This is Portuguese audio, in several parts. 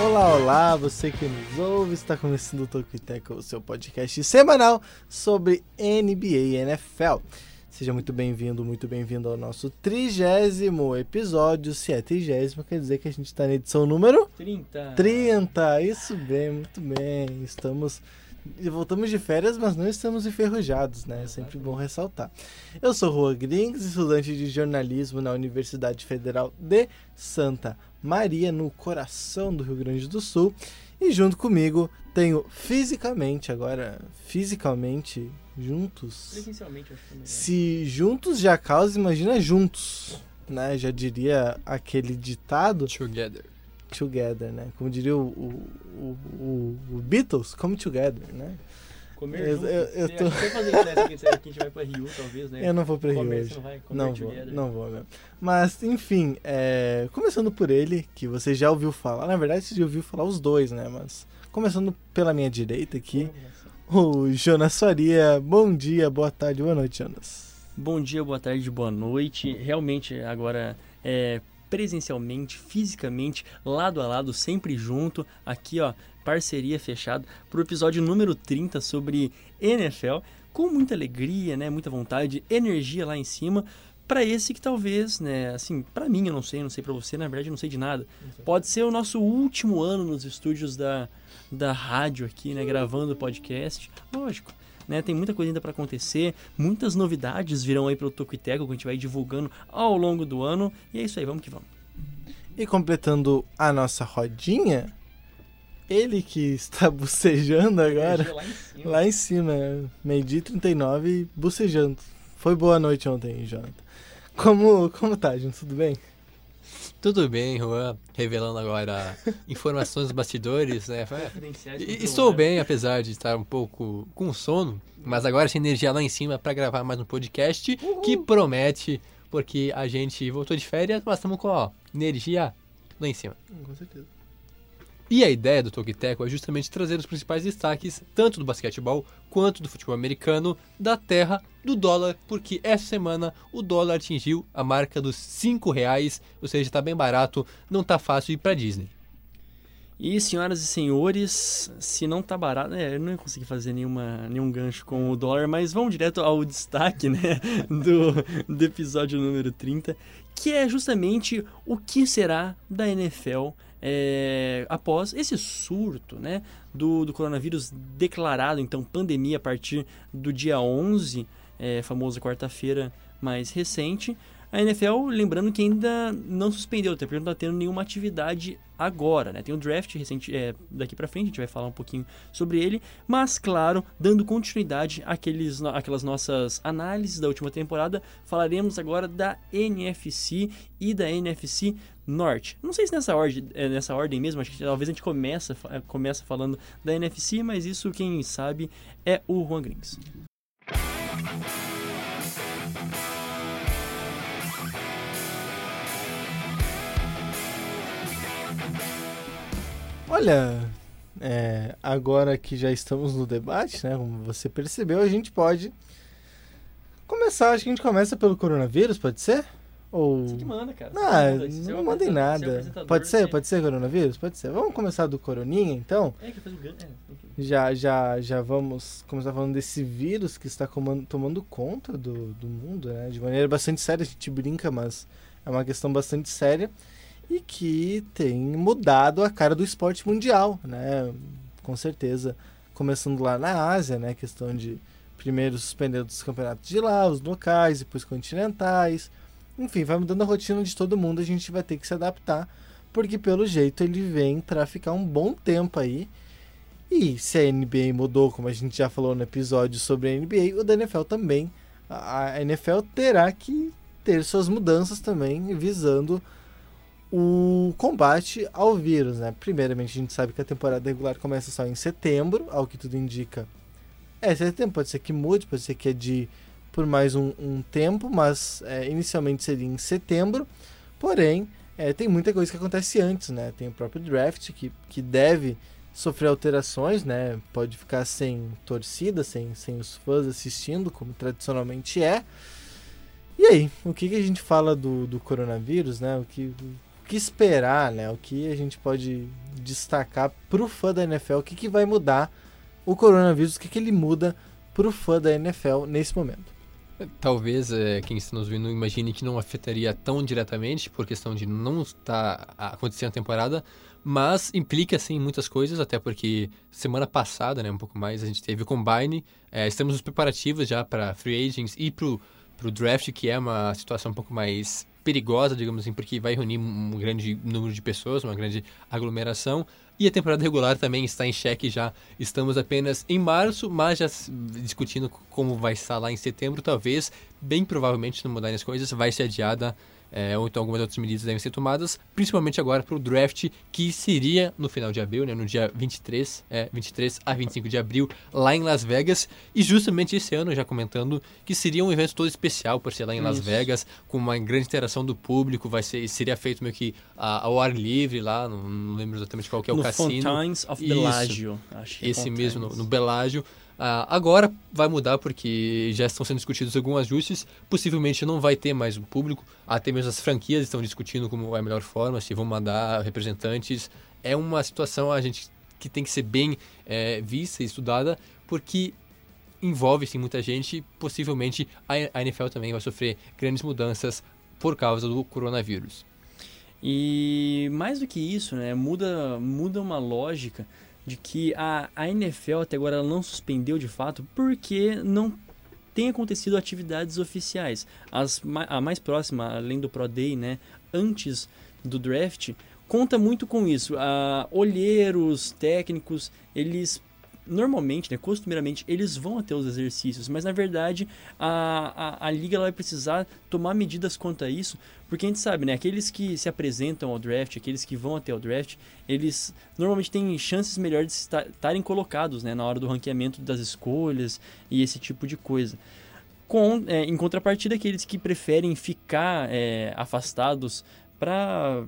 Olá, olá, você que nos ouve, está começando o Toquiteco, o seu podcast semanal sobre NBA e NFL. Seja muito bem-vindo, muito bem-vindo ao nosso trigésimo episódio. Se é trigésimo, quer dizer que a gente está na edição número 30. 30. Isso bem, muito bem. Estamos voltamos de férias, mas não estamos enferrujados, né? É sempre bom ressaltar. Eu sou Rua Grings, estudante de jornalismo na Universidade Federal de Santa Maria, no coração do Rio Grande do Sul. E junto comigo tenho fisicamente, agora fisicamente juntos. Presencialmente, acho que é Se juntos já causa, imagina juntos, né? Já diria aquele ditado. Together. Together, né? Como diria o, o, o, o Beatles, come together, né? Comer Eu- junto. eu- eu tô- Você fazer isso, né? Que a gente vai pra Rio, talvez, né? Eu não vou pra Rio Comer, hoje. você não vai Não vou, together. não vou mesmo. Mas, enfim, é, começando por ele, que você já ouviu falar. Na verdade, você já ouviu falar os dois, né? Mas começando pela minha direita aqui, o Jonas Faria. Bom dia, boa tarde, boa noite, Jonas. Bom dia, boa tarde, boa noite. Realmente, agora é presencialmente, fisicamente, lado a lado, sempre junto. Aqui, ó, parceria fechada pro episódio número 30 sobre NFL. Com muita alegria, né? Muita vontade, energia lá em cima. Pra esse que talvez, né, assim, pra mim eu não sei, não sei pra você, na verdade eu não sei de nada. Pode ser o nosso último ano nos estúdios da, da rádio aqui, né, gravando o podcast. Lógico, né, tem muita coisa ainda pra acontecer, muitas novidades virão aí pelo Tocoiteco que a gente vai divulgando ao longo do ano. E é isso aí, vamos que vamos. E completando a nossa rodinha, ele que está bocejando agora, Lá em cima. lá em cima, meio-dia e 39, bocejando. Foi boa noite ontem, Jonathan. Como, como tá, gente? Tudo bem? Tudo bem, Juan? Revelando agora informações dos bastidores, né? Confidenciais E- Estou celular. bem, apesar de estar um pouco com sono, mas agora essa energia lá em cima para gravar mais um podcast que promete, porque a gente voltou de férias, mas estamos com ó, energia lá em cima. Com certeza. E a ideia do Tokiteco é justamente trazer os principais destaques, tanto do basquetebol quanto do futebol americano, da terra do dólar, porque essa semana o dólar atingiu a marca dos 5 reais, ou seja, está bem barato, não tá fácil ir para Disney. E senhoras e senhores, se não tá barato, é, eu não ia conseguir fazer nenhuma, nenhum gancho com o dólar, mas vamos direto ao destaque, né, do, do episódio número 30, que é justamente o que será da NFL é, após esse surto, né, do, do coronavírus declarado, então, pandemia a partir do dia 11, é, famosa quarta-feira mais recente, a NFL, lembrando que ainda não suspendeu, até porque não está tendo nenhuma atividade agora, né? Tem o draft recente, é, daqui para frente, a gente vai falar um pouquinho sobre ele, mas claro, dando continuidade àqueles, àquelas nossas análises da última temporada, falaremos agora da NFC e da NFC Norte. Não sei se nessa ordem, é, nessa ordem mesmo, acho que talvez a gente começa, fa- começa falando da NFC, mas isso quem sabe é o Juan Grings. Olha, é, agora que já estamos no debate, né? Como você percebeu, a gente pode começar. Acho que a gente começa pelo coronavírus, pode ser? Ou. Você que manda, cara. Que manda. É não mandei é o nada. apresentador, Pode ser? Pode ser coronavírus? Pode ser. Vamos começar do coroninha, então? É que fez o ganho. É. Já, já, já vamos começar falando desse vírus que está comando- tomando conta do, do mundo, né? De maneira bastante séria, a gente brinca, mas é uma questão bastante séria e que tem mudado a cara do esporte mundial, né? Com certeza, começando lá na Ásia, né? Questão de primeiro suspender os campeonatos de lá, os locais, depois continentais. Enfim, vai mudando a rotina de todo mundo, a gente vai ter que se adaptar, porque pelo jeito ele vem para ficar um bom tempo aí. E se a NBA mudou, como a gente já falou no episódio sobre a NBA, o da NFL também. A NFL terá que ter suas mudanças também, visando o combate ao vírus, né? Primeiramente, a gente sabe que a temporada regular começa só em setembro, ao que tudo indica. É, setembro pode ser que mude, pode ser que é de por mais um, um tempo, mas é, inicialmente seria em setembro. Porém, é, tem muita coisa que acontece antes, né? Tem o próprio draft que, que deve sofrer alterações, né? Pode ficar sem torcida, sem, sem os fãs assistindo, como tradicionalmente é. E aí, o que, que a gente fala do, do coronavírus, né? O que, o que esperar, né? O que a gente pode destacar pro fã da NFL, o que, que vai mudar o coronavírus, o que, que ele muda pro fã da NFL nesse momento. Talvez é, quem está nos vendo imagine que não afetaria tão diretamente por questão de não estar acontecendo a temporada, mas implica sim muitas coisas, até porque semana passada, né, um pouco mais, a gente teve o Combine, é, estamos nos preparativos já para Free Agents e para o draft, que é uma situação um pouco mais perigosa, digamos assim, porque vai reunir um grande número de pessoas, uma grande aglomeração. E a temporada regular também está em xeque já. Estamos apenas em março, mas já discutindo como vai estar lá em setembro. Talvez, bem provavelmente, não mudarem as coisas, vai ser adiada é, ou então algumas outras medidas devem ser tomadas, principalmente agora para o draft, que seria no final de abril, né, no dia 23, é, 23 a 25 de abril, lá em Las Vegas. E justamente esse ano, já comentando, que seria um evento todo especial por ser lá em Las Isso. Vegas, com uma grande interação do público, vai ser, seria feito meio que a, ao ar livre lá, não, não, lembro exatamente qual que é no o cassino. Fountains of Bellagio. Acho é esse mesmo, no, no Bellagio. Uh, agora vai mudar porque já estão sendo discutidos alguns ajustes. Possivelmente não vai ter mais o público. Até mesmo as franquias estão discutindo como é a melhor forma, se vão mandar representantes. É uma situação a gente que tem que ser bem é, vista e estudada, porque envolve sim muita gente. Possivelmente a NFL também vai sofrer grandes mudanças por causa do coronavírus. E mais do que isso, né, muda, muda uma lógica de que a, a NFL até agora não suspendeu de fato porque não tem acontecido atividades oficiais. As, a mais próxima, além do Pro Day, né, antes do draft, conta muito com isso. Uh, olheiros, técnicos, eles normalmente, né, costumeiramente, eles vão até os exercícios, mas na verdade a, a, a liga vai precisar tomar medidas quanto a isso, porque a gente sabe, né, aqueles que se apresentam ao draft, aqueles que vão até o draft, eles normalmente têm chances melhores de estarem colocados né, na hora do ranqueamento das escolhas e esse tipo de coisa. Com, é, em contrapartida, aqueles que preferem ficar é, afastados para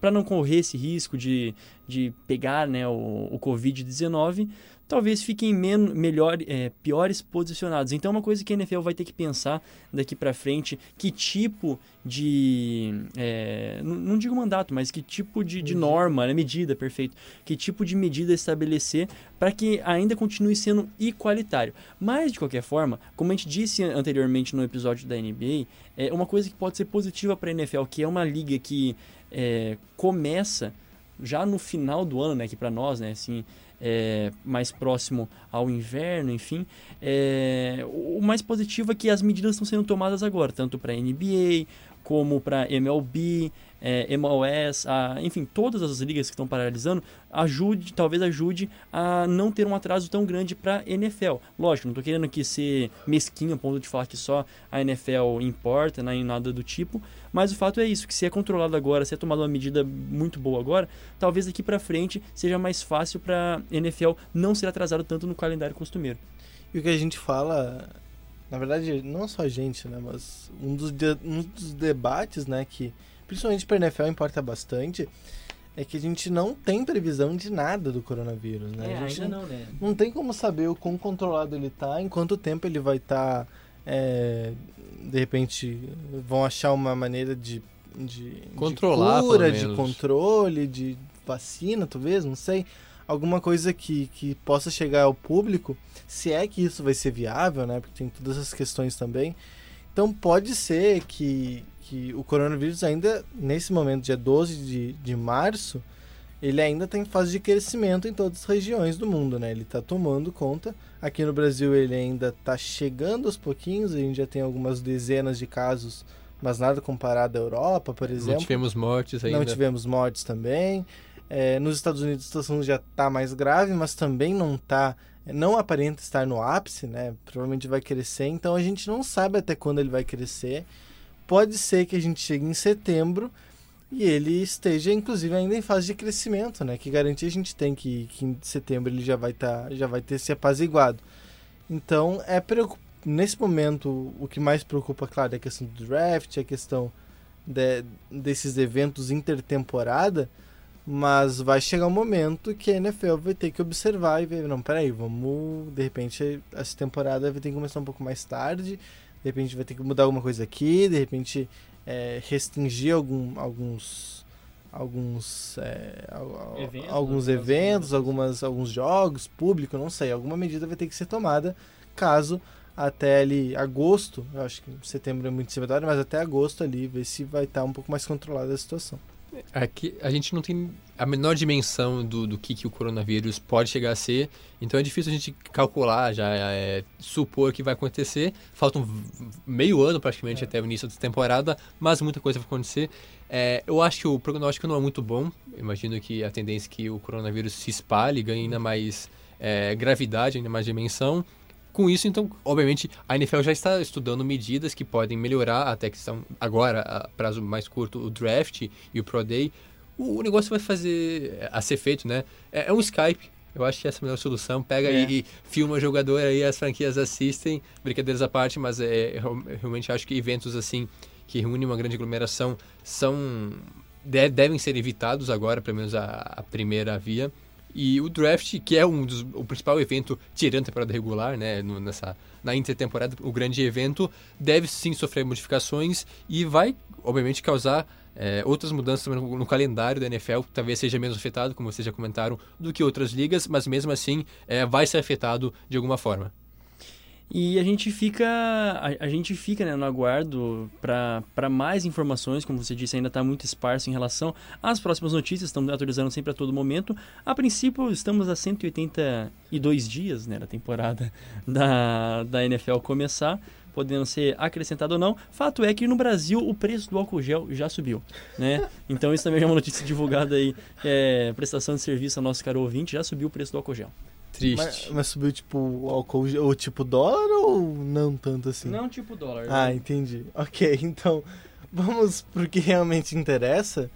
para não correr esse risco de, de pegar né, o, o Covid-19, talvez fiquem men melhor, é, piores posicionados. Então, é uma coisa que a NFL vai ter que pensar daqui para frente, que tipo de, é, não, digo mandato, mas que tipo de, de norma, né, medida, perfeito, que tipo de medida estabelecer para que ainda continue sendo igualitário. Mas, de qualquer forma, como a gente disse anteriormente no episódio da NBA, é uma coisa que pode ser positiva para a NFL, que é uma liga que é, começa já no final do ano, né, que para nós, né, assim, é, mais próximo ao inverno, enfim. É, o mais positivo é que as medidas estão sendo tomadas agora, tanto para NBA como para MLB, é, MLS, a, enfim, todas as ligas que estão paralisando, ajude, talvez ajude a não ter um atraso tão grande para NFL. Lógico, não estou querendo aqui ser mesquinho a ponto de falar que só a NFL importa, nem nada do tipo, mas o fato é isso, que se é controlado agora, se é tomada uma medida muito boa agora, talvez daqui para frente seja mais fácil para NFL não ser atrasado tanto no calendário costumeiro. E o que a gente fala na verdade, não só a gente, né, mas um dos, de, um dos debates, né, que principalmente para NFL importa bastante, é que a gente não tem previsão de nada do coronavírus, né? É, a gente ainda não, né? Não tem como saber o quão controlado ele tá, em quanto tempo ele vai estar, tá, é, de repente, vão achar uma maneira de, de controlar, de cura, de controle, de vacina, talvez, não sei alguma coisa que, que possa chegar ao público, se é que isso vai ser viável, né? Porque tem todas essas questões também. Então pode ser que, que o coronavírus ainda, nesse momento, dia 12 de, de março, ele ainda tem fase de crescimento em todas as regiões do mundo, né? Ele está tomando conta. Aqui no Brasil ele ainda está chegando aos pouquinhos, a gente já tem algumas dezenas de casos, mas nada comparado à Europa, por exemplo. Não tivemos mortes ainda. Não tivemos mortes também. É, nos Estados Unidos a situação já está mais grave, mas também não está, não aparenta estar no ápice, né? Provavelmente vai crescer, então a gente não sabe até quando ele vai crescer. Pode ser que a gente chegue em setembro e ele esteja, inclusive, ainda em fase de crescimento, né? Que garantia a gente tem que, que em setembro ele já vai tá, já vai ter se apaziguado. Então, é nesse momento o que mais preocupa, claro, é a questão do draft, a questão de, desses eventos intertemporada. Mas vai chegar um momento que a NFL vai ter que observar e ver, não, peraí, vamos, de repente, essa temporada vai ter que começar um pouco mais tarde, de repente vai ter que mudar alguma coisa aqui, de repente é, restringir algum, alguns, alguns é, Eventos, alguns eventos, algumas, alguns jogos, público, não sei, alguma medida vai ter que ser tomada caso até ali agosto, eu acho que setembro é muito hora, mas até agosto ali, ver se vai estar um pouco mais controlada a situação. Aqui a gente não tem a menor dimensão do, do que, que o coronavírus pode chegar a ser, então é difícil a gente calcular, já é, supor que vai acontecer. Falta v- meio ano praticamente até o início da temporada, mas muita coisa vai acontecer. É, eu acho que o prognóstico não é muito bom. Imagino que a tendência é que o coronavírus se espalhe, ganhe ainda mais é, gravidade, ainda mais dimensão. Com isso, então, obviamente, a NFL já está estudando medidas que podem melhorar até que estão agora, a prazo mais curto, o draft e o Pro Day. O, o negócio vai fazer a ser feito, né? É, é um Skype. Eu acho que essa é a melhor solução. Pega É. e, e filma jogador aí, as franquias assistem. Brincadeiras à parte, mas é, eu realmente acho que eventos assim que reúnem uma grande aglomeração são de- devem ser evitados agora, pelo menos a, a primeira via. E o draft, que é um dos, o principal evento tirando a temporada regular, né, no- nessa na intertemporada, o grande evento deve sim sofrer modificações e vai, obviamente, causar é, outras mudanças também no, no calendário da NFL, que talvez seja menos afetado, como vocês já comentaram, do que outras ligas, mas mesmo assim é, vai ser afetado de alguma forma. E a gente fica, a, a gente fica né, no aguardo para mais informações, como você disse, ainda está muito esparso em relação às próximas notícias, estamos atualizando sempre a todo momento. A princípio, estamos a 182 dias né, da temporada da, da NFL começar, podendo ser acrescentado ou não. Fato é que no Brasil o preço do álcool gel já subiu, né? Então isso também é uma notícia divulgada aí, é, prestação de serviço ao nosso caro ouvinte, já subiu o preço do álcool gel. Triste. Mas, mas subiu tipo o álcool, ou tipo dólar ou não tanto assim? Não tipo dólar. Ah, entendi. Ok, então vamos pro que realmente interessa.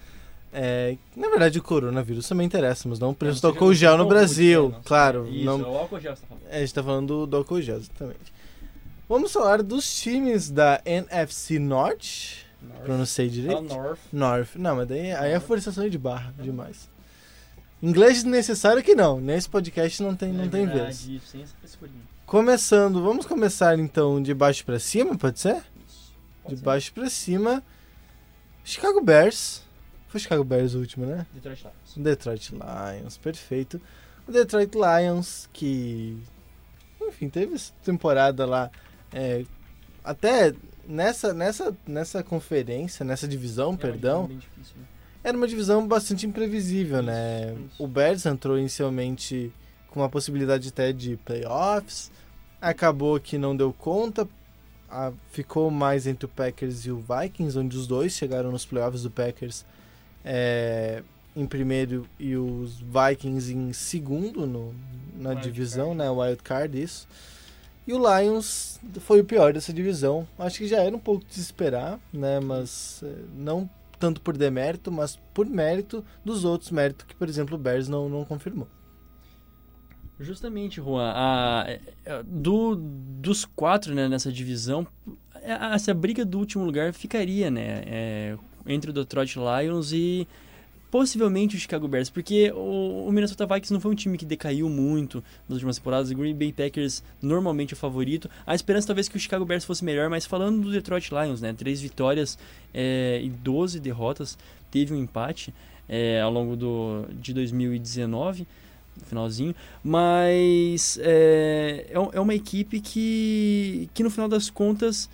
É, na verdade, o coronavírus também interessa, mas não o preço do Não, álcool gel no Brasil. né? Claro, Isso, não, é o álcool gel que você tá falando. é, a gente tá falando do, do álcool gel, exatamente. Vamos falar dos times da NFC Norte. Pronunciei direito? North. North. Não, mas daí aí é forçação de barra demais. Inglês desnecessário que não. Nesse podcast não tem, não É tem verdade, vez. sem essa frescurinha. Começando, vamos começar então de baixo pra cima, pode ser? Isso. Pode De ser. baixo pra cima. Chicago Bears. Foi Chicago Bears o último, né? Detroit Lions. Detroit Lions, perfeito. O Detroit Lions, que. Enfim, teve essa temporada lá. é, até nessa, nessa, nessa conferência, nessa divisão, É perdão, bem difícil, né? Era uma divisão bastante imprevisível, né? Isso. O Bears entrou inicialmente com uma possibilidade até de playoffs, acabou que não deu conta, ficou mais entre o Packers e o Vikings, onde os dois chegaram nos playoffs do Packers é, em primeiro e os Vikings em segundo no- na Wild divisão, card. né? Wild Card, isso. E o Lions foi o pior dessa divisão. Acho que já era um pouco de se esperar, né? Mas é, não tanto por demérito, mas por mérito dos outros méritos que, por exemplo, o Bears não, não confirmou. Justamente, Juan. A, é, é, do, dos quatro né, nessa divisão, é, essa briga do último lugar ficaria né, é, entre o Detroit Lions e possivelmente o Chicago Bears, porque o, o Minnesota Vikings não foi um time que decaiu muito nas últimas temporadas. O Green Bay Packers normalmente é o favorito. A esperança talvez que o Chicago Bears fosse melhor, mas falando do Detroit Lions, né, três vitórias é, e 12 derrotas, teve um empate é, ao longo do, de 2019 no finalzinho, mas é, é, é uma equipe que, que no final das contas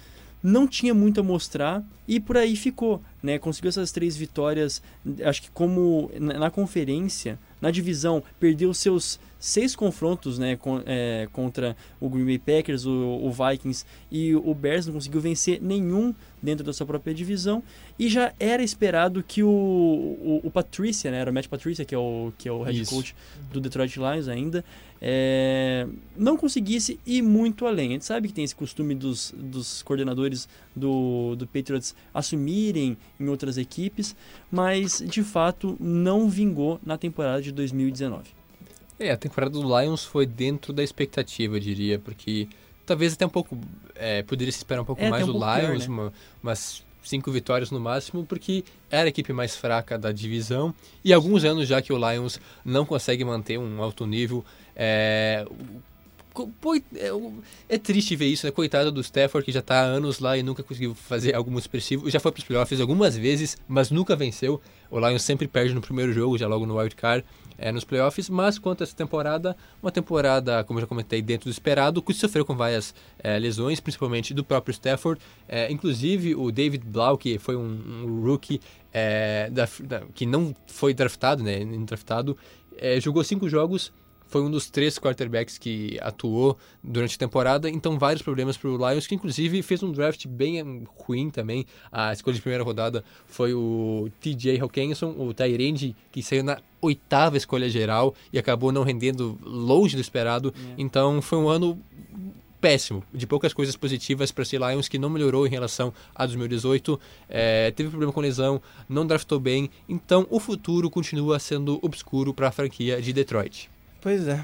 não tinha muito a mostrar e por aí ficou, né? Conseguiu essas três vitórias, acho que como na, na conferência, na divisão, perdeu seus seis confrontos, né, com- é, contra o Green Bay Packers, o, o Vikings e o Bears, não conseguiu vencer nenhum dentro da sua própria divisão e já era esperado que o, o, o Patrícia, né, era o Matt Patrícia, que é o, que é o head Isso. coach do Detroit Lions ainda, é, não conseguisse ir muito além. A gente sabe que tem esse costume dos, dos coordenadores do, do Patriots assumirem em outras equipes, mas de fato não vingou na temporada de 2019. É, a temporada do Lions foi dentro da expectativa, eu diria, porque talvez até um pouco. é, poderia se esperar um pouco É, mais até do um pouco pior, Lions, né? uma- umas cinco vitórias no máximo, porque era a equipe mais fraca da divisão. E há alguns anos já que o Lions não consegue manter um alto nível. é, é, é triste ver isso, né? Coitado do Stafford, que já tá há anos lá e nunca conseguiu fazer algo muito expressivo. Já foi pros playoffs algumas vezes, mas nunca venceu. O Lions sempre perde no primeiro jogo, já logo no wild card, é, nos playoffs. Mas quanto a essa temporada, uma temporada, como eu já comentei, dentro do esperado, que sofreu com várias é, lesões, principalmente do próprio Stafford. É, inclusive o David Blau, que foi um, um rookie é, da- da- que não foi draftado, né? Draftado, é, jogou cinco jogos, foi um dos três quarterbacks que atuou durante a temporada, então vários problemas para o Lions, que inclusive fez um draft bem ruim também. A escolha de primeira rodada foi o TJ Hawkinson, o Tyrande, que saiu na oitava escolha geral e acabou não rendendo longe do esperado. Então foi um ano péssimo, de poucas coisas positivas para esse Lions que não melhorou em relação a 2018, é, teve problema com lesão, não draftou bem, então o futuro continua sendo obscuro para a franquia de Detroit. Pois é.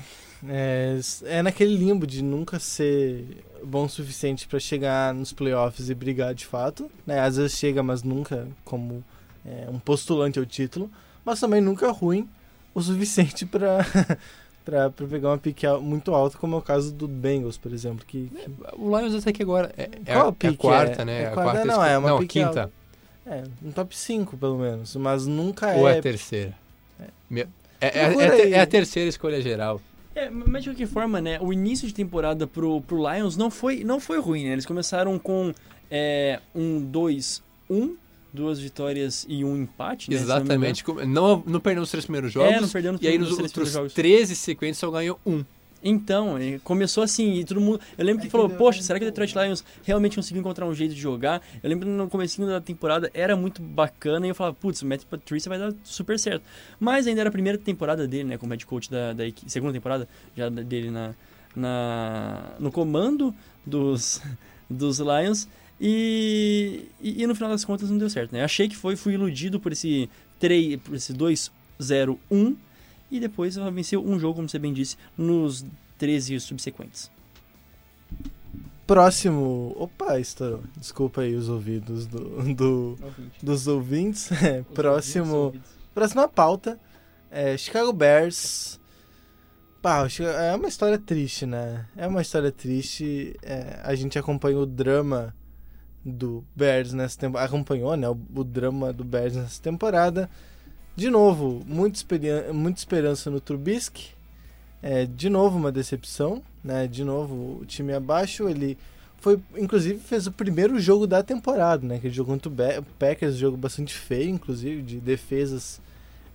É, é naquele limbo de nunca ser bom o suficiente pra chegar nos playoffs e brigar de fato. Né? Às vezes chega, mas nunca como é, um postulante ao título. Mas também nunca ruim o suficiente pra, pra pegar uma pique muito alta, como é o caso do Bengals, por exemplo. Que, que- O Lions até que agora é, é, Qual a, é a pique quarta, é? né? É a quarta? quarta Não, escolha- é uma não, pique quinta. alta. é, um top 5 pelo menos. Mas nunca Ou é é. a terceira? Meu- É, é, é a é a terceira escolha geral. É, mas de qualquer forma, né, o início de temporada pro, pro Lions não foi, não foi ruim, né? Eles começaram com é, um 2-1, duas vitórias e um empate, né? não. Exatamente. como- Não, não perdeu os três primeiros jogos. É, não perdeu nos e aí nos nos três outros primeiros jogos. 13 sequentes só ganhou um. Então, começou assim, e todo mundo. Eu lembro que É que falou, deu- poxa, será que o Detroit Lions realmente conseguiu encontrar um jeito de jogar? Eu lembro que no comecinho da temporada era muito bacana e eu falava, putz, o Matt Patricia vai dar super certo. Mas ainda era a primeira temporada dele, né, como head coach da, da equipe, segunda temporada já dele na, na, no comando dos, dos Lions. E, e, e no final das contas não deu certo, né? Achei que foi, fui iludido por esse 3, por esse 2-0-1 e depois ela venceu um jogo, como você bem disse, nos 13 subsequentes. Próximo. Opa, estourou. Desculpa aí os ouvidos do, do- dos ouvintes. É, próximo. Próxima pauta. É Chicago Bears. Pá, é uma história triste, né? É uma história triste. É, a gente acompanha o drama do Bears nessa temporada. Acompanhou, né? O, o drama do Bears nessa temporada. De novo, muita, esperan- muita esperança no Trubisky. É, de novo, uma decepção. Né? De novo, o time abaixo. Ele foi, inclusive, fez o primeiro jogo da temporada, né? Aquele jogo contra o Packers, jogo bastante feio, inclusive, de defesas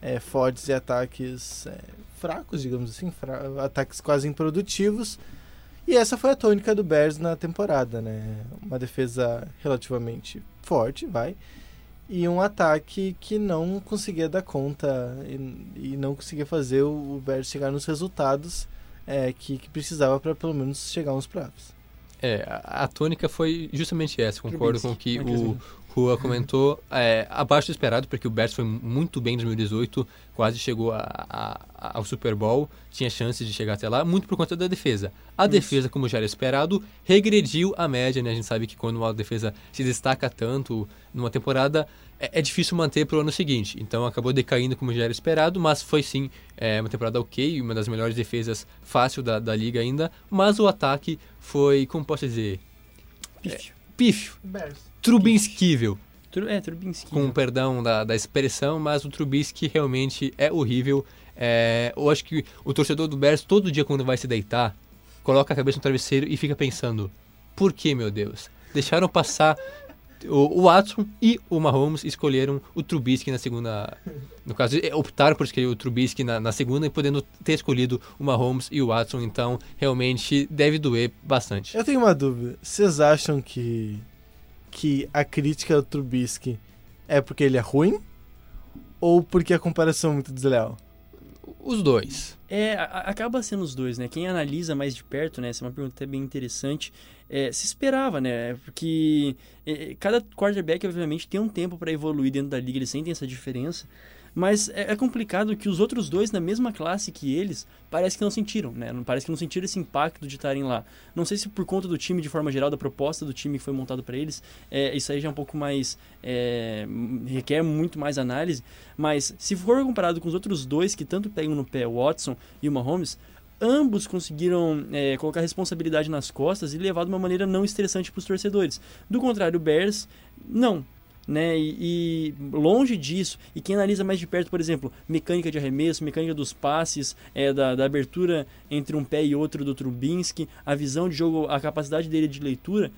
é, fortes e ataques é, fracos, digamos assim, fra- ataques quase improdutivos. E essa foi a tônica do Bears na temporada, né? Uma defesa relativamente forte, vai, e um ataque que não conseguia dar conta e, e não conseguia fazer o, o Bears chegar nos resultados é, que, que precisava para pelo menos chegar uns playoffs. É, a, a tônica foi justamente essa. Concordo com que o Rua comentou. É, abaixo do esperado, porque o Bears foi muito bem em 2018, quase chegou a- a- ao Super Bowl, tinha chances de chegar até lá, muito por conta da defesa. A Isso. defesa, como já era esperado, regrediu a média, né? A gente sabe que quando uma defesa se destaca tanto numa temporada, é, é difícil manter para o ano seguinte. Então acabou decaindo como já era esperado, mas foi sim é, uma temporada ok, uma das melhores defesas fácil da, da liga ainda. Mas o ataque foi, como posso dizer, Pífio. Pífio, Bears. trubinsquível, Tru- É, Trubinski. com perdão da, da expressão, mas o Trubisky realmente é horrível. É, eu acho que o torcedor do Bears, todo dia quando vai se deitar, coloca a cabeça no travesseiro e fica pensando, por que, meu Deus? Deixaram passar o, o Watson e o Mahomes escolheram o Trubisky na segunda... No caso, é, optaram por escolher o Trubisky na, na segunda e podendo ter escolhido o Mahomes e o Watson, então realmente deve doer bastante. Eu tenho uma dúvida. Vocês acham que que a crítica ao Trubisky é porque ele é ruim ou porque a comparação é muito desleal? Os dois. É, acaba sendo os dois, né? Quem analisa mais de perto, né? Essa é uma pergunta até bem interessante. É, se esperava, né? Porque é, cada quarterback, obviamente, tem um tempo para evoluir dentro da liga, eles sentem essa diferença. Mas é, é complicado que os outros dois, na mesma classe que eles, parece que não sentiram, né? Parece que não sentiram esse impacto de estarem lá. Não sei se por conta do time de forma geral, da proposta do time que foi montado para eles, é, isso aí já é um pouco mais. é, requer muito mais análise. Mas se for comparado com os outros dois que tanto pegam no pé, o Watson e o Mahomes, ambos conseguiram é, colocar responsabilidade nas costas e levar de uma maneira não estressante para os torcedores. Do contrário, o Bears, não. Né? E, e, longe disso, e quem analisa mais de perto, por exemplo, mecânica de arremesso, mecânica dos passes, é, da, da abertura entre um pé e outro do Trubinsky, a visão de jogo, a capacidade dele de leitura,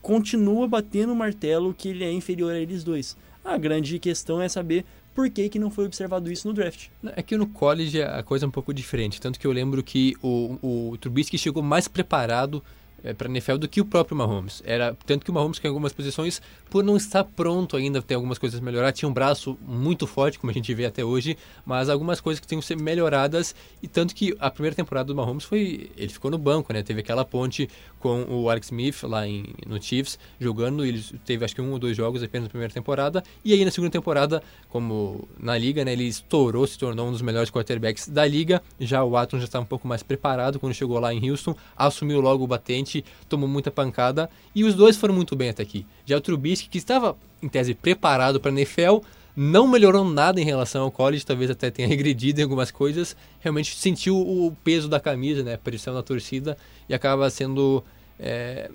continua batendo o martelo que ele é inferior a eles dois. A grande questão é saber por que, que não foi observado isso no draft. É que no college a coisa é um pouco diferente. Tanto que eu lembro que o, o Trubisky chegou mais preparado é, para a NFL do que o próprio Mahomes. Era tanto que o Mahomes que em algumas posições, por não estar pronto ainda, tem algumas coisas a melhorar, tinha um braço muito forte, como a gente vê até hoje, mas algumas coisas que tinham que ser melhoradas e tanto que a primeira temporada do Mahomes foi, ele ficou no banco, né? Teve aquela ponte com o Alex Smith lá em, no Chiefs jogando, ele teve acho que um ou dois jogos apenas na primeira temporada e aí na segunda temporada, como na liga, né, ele estourou, se tornou um dos melhores quarterbacks da liga. Já o Watson já estava um pouco mais preparado quando chegou lá em Houston, assumiu logo o batente tomou muita pancada e os dois foram muito bem até aqui. Já o Trubisky, que estava em tese preparado para a NFL, não melhorou nada em relação ao college, talvez até tenha regredido em algumas coisas, realmente sentiu o peso da camisa, né, pressão da torcida e acaba sendo é,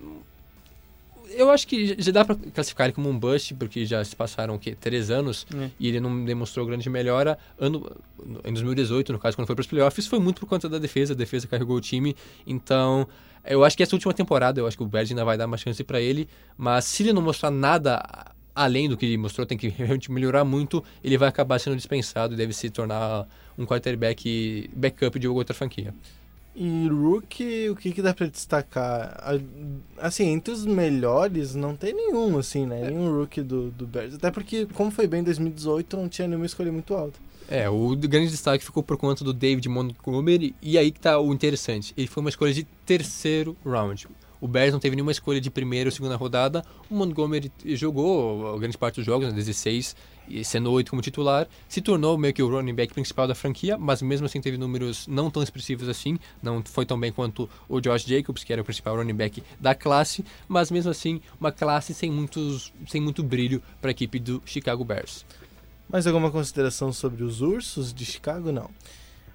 eu acho que já dá para classificar ele como um bust, porque já se passaram o quê? Três anos é. e ele não demonstrou grande melhora. Ano, em 2018, no caso, quando foi para os playoffs, foi muito por conta da defesa. A defesa carregou o time. Então, eu acho que essa última temporada, eu acho que o Bears ainda vai dar uma chance para ele. Mas se ele não mostrar nada além do que ele mostrou, tem que realmente melhorar muito, ele vai acabar sendo dispensado e deve se tornar um quarterback backup de outra franquia. E Rook, o que, que dá pra destacar? Assim, entre os melhores, não tem nenhum, assim, né? É. Nenhum Rook do, do Bears. Até porque, como foi bem em 2018, não tinha nenhuma escolha muito alta. É, o grande destaque ficou por conta do David Montgomery, e aí que tá o interessante. Ele foi uma escolha de terceiro round. O Bears não teve nenhuma escolha de primeira ou segunda rodada. O Montgomery jogou grande parte dos jogos, né, 16, sendo oito como titular. Se tornou meio que o running back principal da franquia, mas mesmo assim teve números não tão expressivos assim. Não foi tão bem quanto o Josh Jacobs, que era o principal running back da classe. Mas mesmo assim, uma classe sem, muitos, sem muito brilho para a equipe do Chicago Bears. Mais alguma consideração sobre os ursos de Chicago? Não.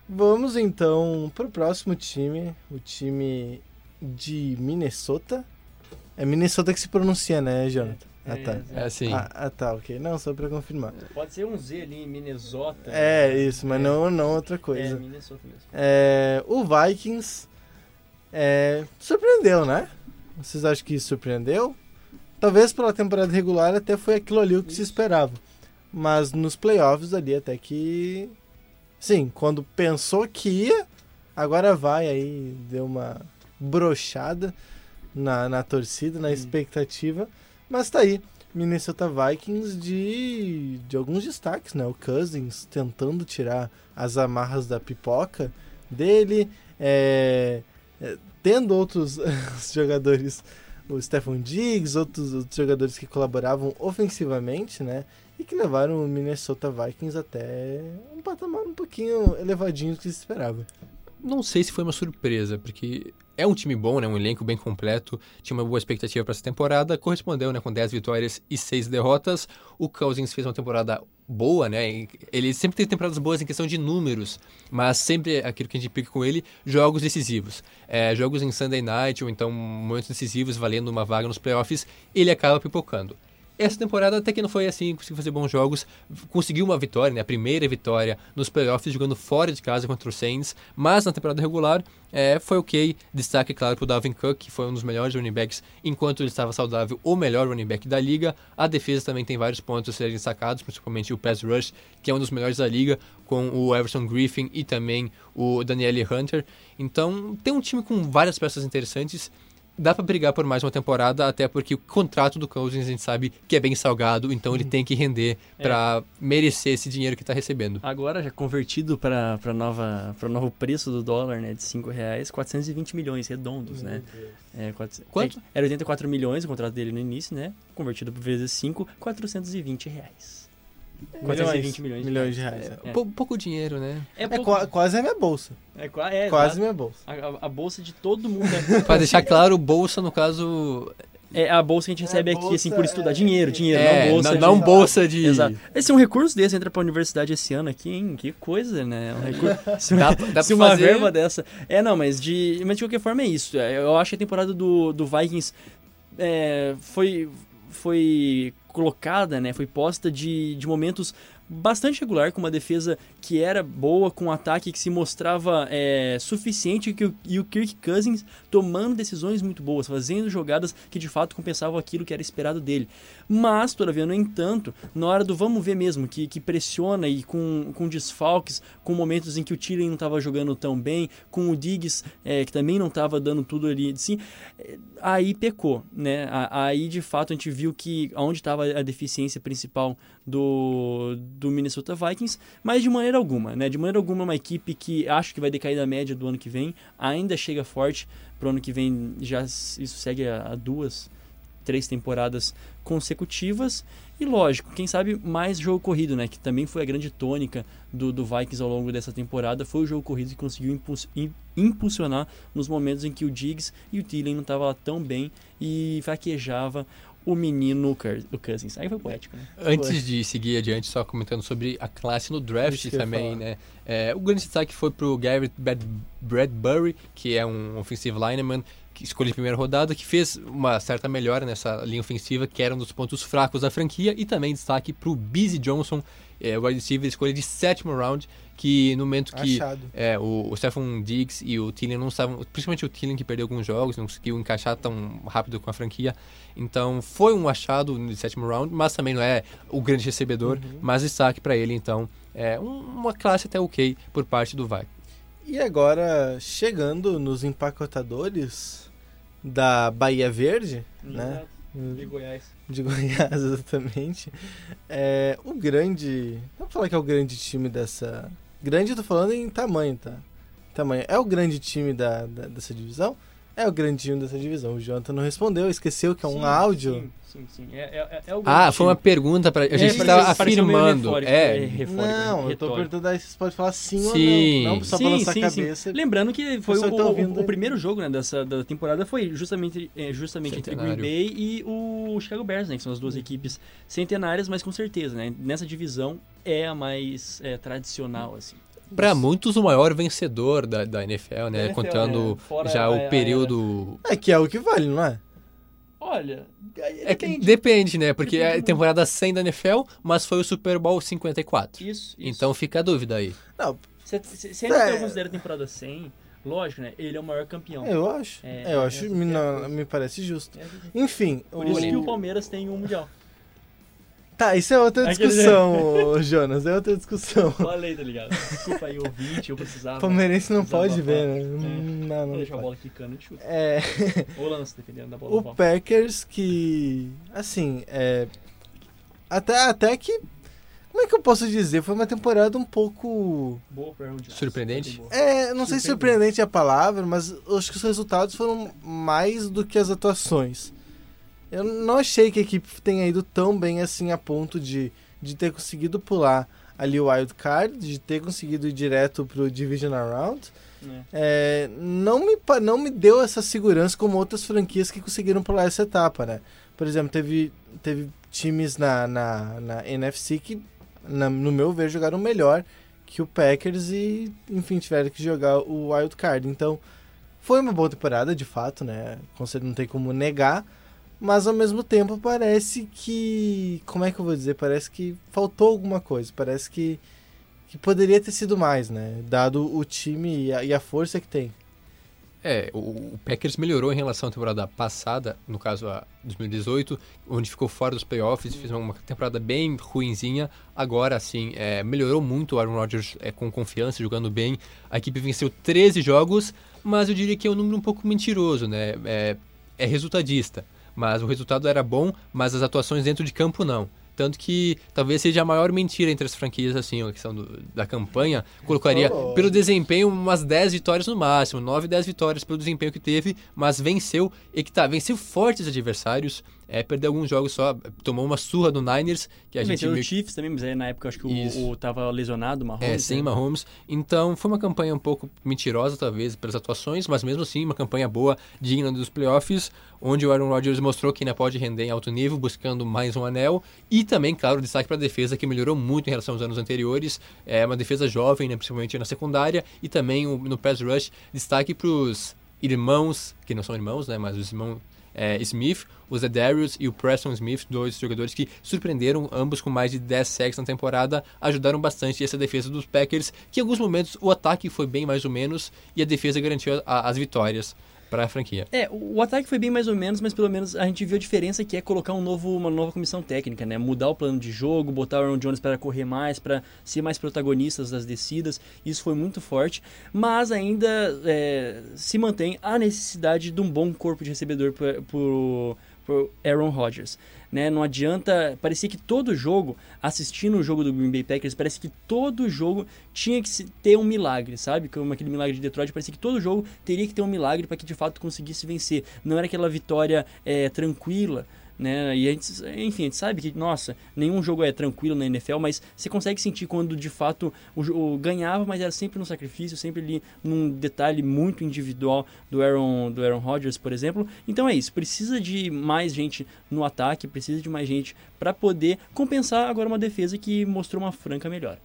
Vamos então para o próximo time, o time de Minnesota. É Minnesota que se pronuncia, né, Jonathan? É, ah, tá. É assim. Ah, ah, tá, ok. Não, só pra confirmar. Pode ser um Z ali, Minnesota. É, isso, mas é. não, não outra coisa. É, Minnesota mesmo. É, o Vikings é, surpreendeu, né? Vocês acham que surpreendeu? Talvez pela temporada regular até foi aquilo ali o que isso. se esperava. Mas nos playoffs ali até que... Sim, quando pensou que ia, agora vai aí, deu uma brochada na, na torcida, na hum. expectativa. Mas tá aí. Minnesota Vikings de, de alguns destaques, né? O Cousins tentando tirar as amarras da pipoca dele, é, é, tendo outros jogadores, o Stephen Diggs, outros, outros jogadores que colaboravam ofensivamente, né? E que levaram o Minnesota Vikings até um patamar um pouquinho elevadinho do que se esperava não sei se foi uma surpresa, porque é um time bom, né? Um elenco bem completo. Tinha uma boa expectativa para essa temporada. Correspondeu, né? Com 10 vitórias e 6 derrotas. O Cousins fez uma temporada boa, né? Ele sempre tem temporadas boas em questão de números, mas sempre aquilo que a gente implica com ele, jogos decisivos. É, jogos em Sunday Night ou então momentos decisivos valendo uma vaga nos playoffs, ele acaba pipocando. Essa temporada até que não foi assim, conseguiu fazer bons jogos, conseguiu uma vitória, né, a primeira vitória nos playoffs jogando fora de casa contra o Saints, mas na temporada regular é, foi ok. Destaque, claro, para o Dalvin Cook, que foi um dos melhores running backs enquanto ele estava saudável, o melhor running back da liga. A defesa também tem vários pontos a serem destacados, principalmente o pass rush, que é um dos melhores da liga, com o Everson Griffin e também o Danielle Hunter. Então, tem um time com várias peças interessantes dá para brigar por mais uma temporada, até porque o contrato do Cousins a gente sabe que é bem salgado, então ele uhum. tem que render é. para merecer esse dinheiro que está recebendo. Agora, já convertido para nova para o novo preço do dólar, né, de 5 reais, 420 milhões redondos, né? É, quatro, Quanto? Era 84 milhões o contrato dele no início, né? Convertido por vezes 5, 420 reais. 420 milhões, milhões de reais. É, é. Pouco dinheiro, né? É, é pouco... quase a minha bolsa. É, é quase minha bolsa. A, a, bolsa de todo mundo. É... Para deixar claro, bolsa, no caso, É a bolsa que a gente É, recebe aqui, assim, por estudar. é, Dinheiro, dinheiro, É, não bolsa não, de... não bolsa de. Exato. Esse é um recurso desse entra pra universidade esse ano aqui, hein? Que coisa, né? Um recurso... Se, Dá- dá se pra uma fazer- verba dessa. É, não, mas de, mas de qualquer forma é isso. É, Eu acho que a temporada do, do Vikings é, foi, foi colocada, né? Foi posta de, de momentos bastante regular, com uma defesa que era boa, com um ataque que se mostrava é, suficiente que o- e o Kirk Cousins tomando decisões muito boas, fazendo jogadas que de fato compensavam aquilo que era esperado dele. Mas, todavia, no entanto, na hora do vamos ver mesmo, que, que pressiona e com, com desfalques, com momentos em que o Thielen não estava jogando tão bem, com o Diggs, é, que também não estava dando tudo ali de si, é, aí pecou, né? Aí, de fato, a gente viu que onde estava a deficiência principal do, do Minnesota Vikings, mas de maneira alguma, né? De maneira alguma, é uma equipe que acho que vai decair da média do ano que vem, ainda chega forte pro ano que vem, já isso segue a, duas, três temporadas consecutivas. E lógico, quem sabe mais jogo corrido, né? Que também foi a grande tônica do, do Vikings ao longo dessa temporada. Foi o jogo corrido que conseguiu impuls- im- impulsionar nos momentos em que o Diggs e o Thielen não estavam lá tão bem e fraquejava o menino o Cousins. Aí foi poético, né? Antes de seguir adiante, só comentando sobre a classe no draft também, né? É, o grande destaque foi pro Garrett Brad- Bradbury, que é um offensive lineman que escolheu de primeira rodada, que fez uma certa melhora nessa linha ofensiva, que era um dos pontos fracos da franquia, e também destaque pro Busy Johnson, é, o wide receiver escolha de sétimo round, que no momento que é, o, o Stephon Diggs e o Thielen não estavam, principalmente o Thielen que perdeu alguns jogos, não conseguiu encaixar tão rápido com a franquia. Então foi um achado no sétimo round, mas também não é o grande recebedor, mas destaque para ele então. É um- uma classe até ok por parte do Vikings. E agora, chegando nos empacotadores da Bahia Verde, né? De Goiás. De Goiás, exatamente. É, o grande. Vamos falar que é o grande time dessa. Grande, eu tô falando em tamanho, tá? Tamanho. É o grande time da, da- dessa divisão? É o grande time dessa divisão. O Jonathan não respondeu, esqueceu que é um Sim, áudio. Sim, sim, sim. É, é, é o Ah, foi uma pergunta para a gente É, pareceu meio afirmando. É, refórico, Não, eu tô perguntando aí se você pode falar sim, Sim. ou não. Não só Sim, balançar a sim. cabeça. Lembrando que foi o, tá o- o primeiro jogo né, dessa da temporada foi justamente, é, justamente entre Centenário. Green Bay e o Chicago Bears, né? Que são as duas equipes centenárias, mas com certeza, né? Nessa divisão é a mais é, tradicional, assim. Para muitos o maior vencedor da, da NFL, né? NFL, contando é, já a- o a- período. É que é o que vale, não é? Olha, É que depende, né? Porque é temporada 100 da NFL, mas foi o Super Bowl 54. Isso, isso. Então fica a dúvida aí. Não, Se, se, se a NFL É. considera a temporada 100, lógico, né? Ele é o maior campeão. eu acho. É, eu é, acho, é, me, é não, me parece justo. É, Enfim, Por isso que o o... Palmeiras tem um mundial. Tá, isso é outra discussão, Jonas, é outra discussão. Falei, tá ligado? Desculpa aí, ouvinte, eu precisava. Palmeirense não pode Desabafar. ver, né? Hum, Não, Vou não deixar a pode. bola quicando e chuta. É, Ou lance, dependendo da bola. o. Packers que, assim, é... Até, até que... Como é que eu posso dizer? Foi uma temporada um pouco... Boa pra Aaron Jones. Surpreendente? É, não sei se surpreendente é a palavra, mas acho que os resultados foram mais do que as atuações. Eu não achei que a equipe tenha ido tão bem assim a ponto de, de ter conseguido pular ali o wild card, de ter conseguido ir direto pro divisional round. né? É, não, me, não me deu essa segurança como outras franquias que conseguiram pular essa etapa, né? Por exemplo, teve, teve times na, na, na NFC que, na- no meu ver, jogaram melhor que o Packers e, enfim, tiveram que jogar o wild card. Então, foi uma boa temporada, de fato, né? Não tem como negar. Mas ao mesmo tempo parece que. Como é que eu vou dizer? Parece que faltou alguma coisa. Parece que, que poderia ter sido mais, né? Dado o time e a, e a força que tem. É, o, o Packers melhorou em relação à temporada passada, no caso a 2018, onde ficou fora dos playoffs, fez uma temporada bem ruinzinha. Agora, sim, é, melhorou muito o Aaron Rodgers é, com confiança, jogando bem. A equipe venceu 13 jogos, mas eu diria que é um número um pouco mentiroso, né? É, é resultadista, mas o resultado era bom, mas as atuações dentro de campo não. Tanto que talvez seja a maior mentira entre as franquias, assim, a questão do- da campanha. Colocaria, Oh. pelo desempenho, umas 10 vitórias no máximo, 9, 10 vitórias pelo desempenho que teve, mas venceu, e que tá, venceu fortes adversários, é, perdeu alguns jogos só, tomou uma surra do Niners, que a gente Venceu o meio- Chiefs também, mas aí na época acho que Isso. o, o tava lesionado, o Mahomes. É, sem né? Mahomes. Então, foi uma campanha um pouco mentirosa, talvez, pelas atuações, mas mesmo assim, uma campanha boa, digna dos playoffs, onde o Aaron Rodgers mostrou que ainda pode render em alto nível, buscando mais um anel. E também, claro, destaque para a defesa, que melhorou muito em relação aos anos anteriores. É uma defesa jovem, né, principalmente na secundária. E também no pass rush, destaque para os irmãos, que não são irmãos, né, mas os irmãos é, Smith, o Zedarius e o Preston Smith, dois jogadores que surpreenderam, ambos com mais de 10 sacks na temporada, ajudaram bastante essa defesa dos Packers, que em alguns momentos o ataque foi bem mais ou menos e a defesa garantiu a- as vitórias para a franquia. É, o ataque foi bem mais ou menos, mas pelo menos a gente viu a diferença que é colocar um novo, uma nova comissão técnica, né? Mudar o plano de jogo, botar o Aaron Jones para correr mais, para ser mais protagonistas das descidas. Isso foi muito forte, mas ainda é, se mantém a necessidade de um bom corpo de recebedor para o Aaron Rodgers. Né? Não adianta. Parecia que todo jogo, assistindo o jogo do Green Bay Packers, parece que todo jogo tinha que ter um milagre, sabe? Como aquele milagre de Detroit, parecia que todo jogo teria que ter um milagre para que de fato conseguisse vencer. Não era aquela vitória é, tranquila. Né? E a gente, enfim, a gente sabe que, nossa, nenhum jogo é tranquilo na NFL, mas você consegue sentir quando de fato o, jo- ganhava, mas era sempre no sacrifício, sempre ali num detalhe muito individual do Aaron, do Aaron Rodgers, por exemplo. Então é isso, precisa de mais gente no ataque, precisa de mais gente para poder compensar agora uma defesa que mostrou uma franca melhora.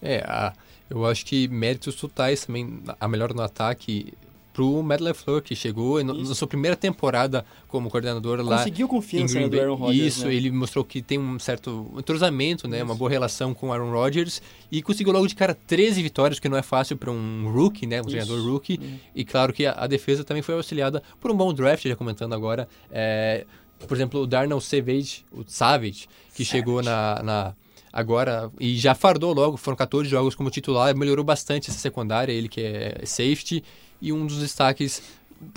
É, a- eu acho que méritos totais também, a melhor no ataque pro Matt LaFleur, que chegou no- na sua primeira temporada como coordenador lá Conseguiu em confiança né, Green do Bay. Aaron Rodgers. Isso, né? ele mostrou que tem um certo entrosamento, né, uma Isso. boa relação com o Aaron Rodgers e conseguiu logo de cara 13 vitórias, que não é fácil para um rookie, né, um treinador rookie. Uhum. E claro que a, a defesa também foi auxiliada por um bom draft, já comentando agora. É, por exemplo, o Darnell Savage, o Savage, que chegou na, na- agora e já fardou logo, foram 14 jogos como titular, melhorou bastante essa secundária, ele que é safety e um dos destaques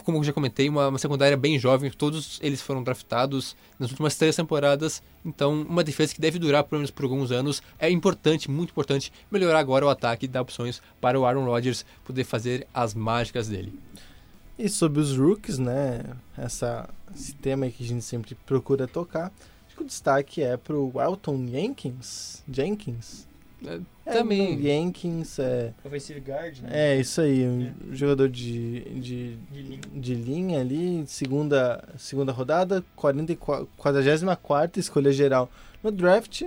como já comentei, uma, uma secundária bem jovem, todos eles foram draftados nas últimas três temporadas, então uma defesa que deve durar pelo menos por alguns anos. É importante, muito importante, melhorar agora o ataque e dar opções para o Aaron Rodgers poder fazer as mágicas dele. E sobre os rookies, né? Essa, esse tema que a gente sempre procura tocar. Que o destaque é pro Elton Jenkins. Jenkins? É, É, também. não, Jenkins é. Offensive guard, né? É, isso aí. Um jogador de, de, De linha. de linha ali. Segunda, segunda rodada. 44, 44 escolha geral no draft.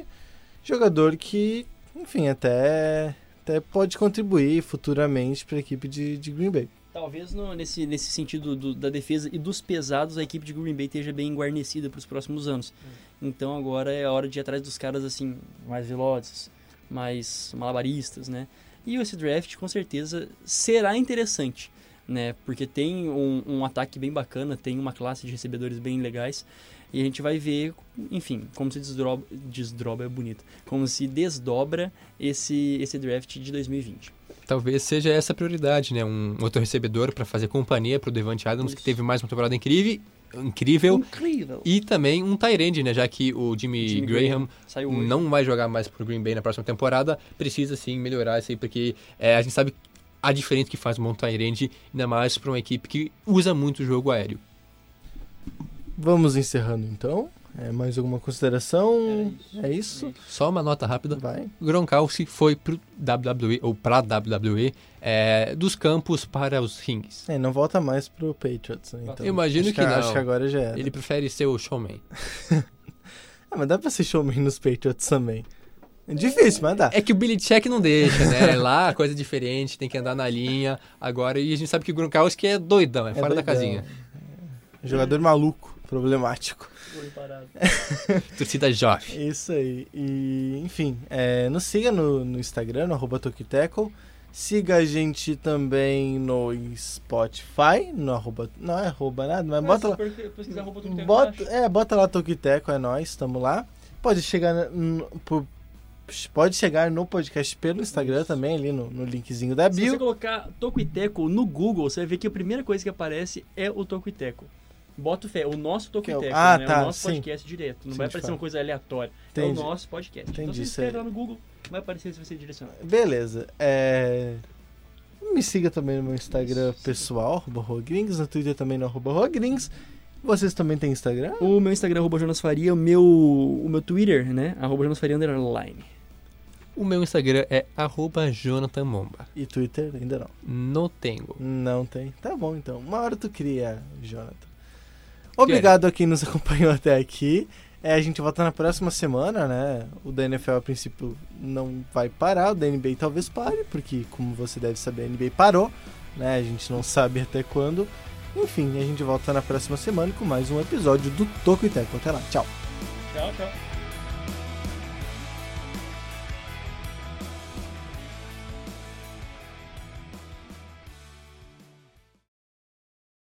Jogador que, enfim, até, até pode contribuir futuramente para a equipe de, de Green Bay. Talvez no- nesse, nesse sentido do- da defesa e dos pesados, a equipe de Green Bay esteja bem guarnecida para os próximos anos. Então agora é a hora de ir atrás dos caras assim, mais velozes, mais malabaristas, né? E esse draft com certeza será interessante, né? Porque tem um, um ataque bem bacana, tem uma classe de recebedores bem legais. E a gente vai ver, enfim, como se desdobra, desdobra é bonito, como se desdobra esse, esse draft de 2020. Talvez seja essa a prioridade, né? Um outro recebedor para fazer companhia para o Devante Adams, que Isso. teve mais uma temporada incrível, incrível. Incrível! E também um Tyrande, né? Já que o Jimmy, Jimmy Graham Saiu hoje. não vai jogar mais pro Green Bay na próxima temporada, precisa sim melhorar isso aí, porque é, a gente sabe a diferença que faz um bom Tyrande, ainda mais para uma equipe que usa muito o jogo aéreo. Vamos encerrando então. É, mais alguma consideração? É isso? Só uma nota rápida. Vai. Gronkowski foi pro WWE, ou pra WWE, é, dos campos para os rings. É, não volta mais pro Patriots, né? Então, Eu imagino acho que não. Acho que agora já era. Ele prefere ser o showman. Ah, mas dá pra ser showman nos Patriots também. É difícil, mas dá. É que o Billy Check não deixa, né? Lá, coisa diferente, tem que andar na linha. Agora, e a gente sabe que o Gronkowski é doidão, é, É fora da doidão. casinha. É. Jogador maluco, problemático. Torcida jovem. Isso aí. E, enfim, é, nos siga no, no Instagram, no arroba Tokiteco. Siga a gente também no Spotify, no arroba. Não é arroba nada, mas bota lá. Bota, é, bota lá Tokiteco, é nós, tamo lá. Pode chegar no, por- pode chegar no podcast pelo Instagram também, ali no, no linkzinho da Se você bio. colocar Toco e Teco no Google, você vai ver que a primeira coisa que aparece é o Toco e Teco. Bota fé, o nosso Toco Que e é o- ah, né? tá, o nosso sim. podcast direto. Não Sim, vai aparecer uma coisa aleatória. É Entendi. o nosso podcast. então Entendi, você escreve sei. lá no Google, vai aparecer se você direcionar. Beleza. É... Me siga também no meu Instagram pessoal, arroba Rogrings, no Twitter também no arroba Rogrings. Vocês também têm Instagram? O meu Instagram é arroba Jonas Faria, o meu, o meu Twitter, né? Arroba Jonas Faria underline. O meu Instagram é arroba Jonathan Momba. E Twitter ainda não. Não tenho. Não tem. Tá bom então. Uma hora tu cria, Jonathan. Obrigado a quem nos acompanhou até aqui. É, a gente volta na próxima semana, né? O da NFL a princípio não vai parar, o da NBA talvez pare, porque como você deve saber, a NBA parou, né? A gente não sabe até quando. Enfim, a gente volta na próxima semana com mais um episódio do Toco e Teco. Até lá, tchau. Tchau, tchau.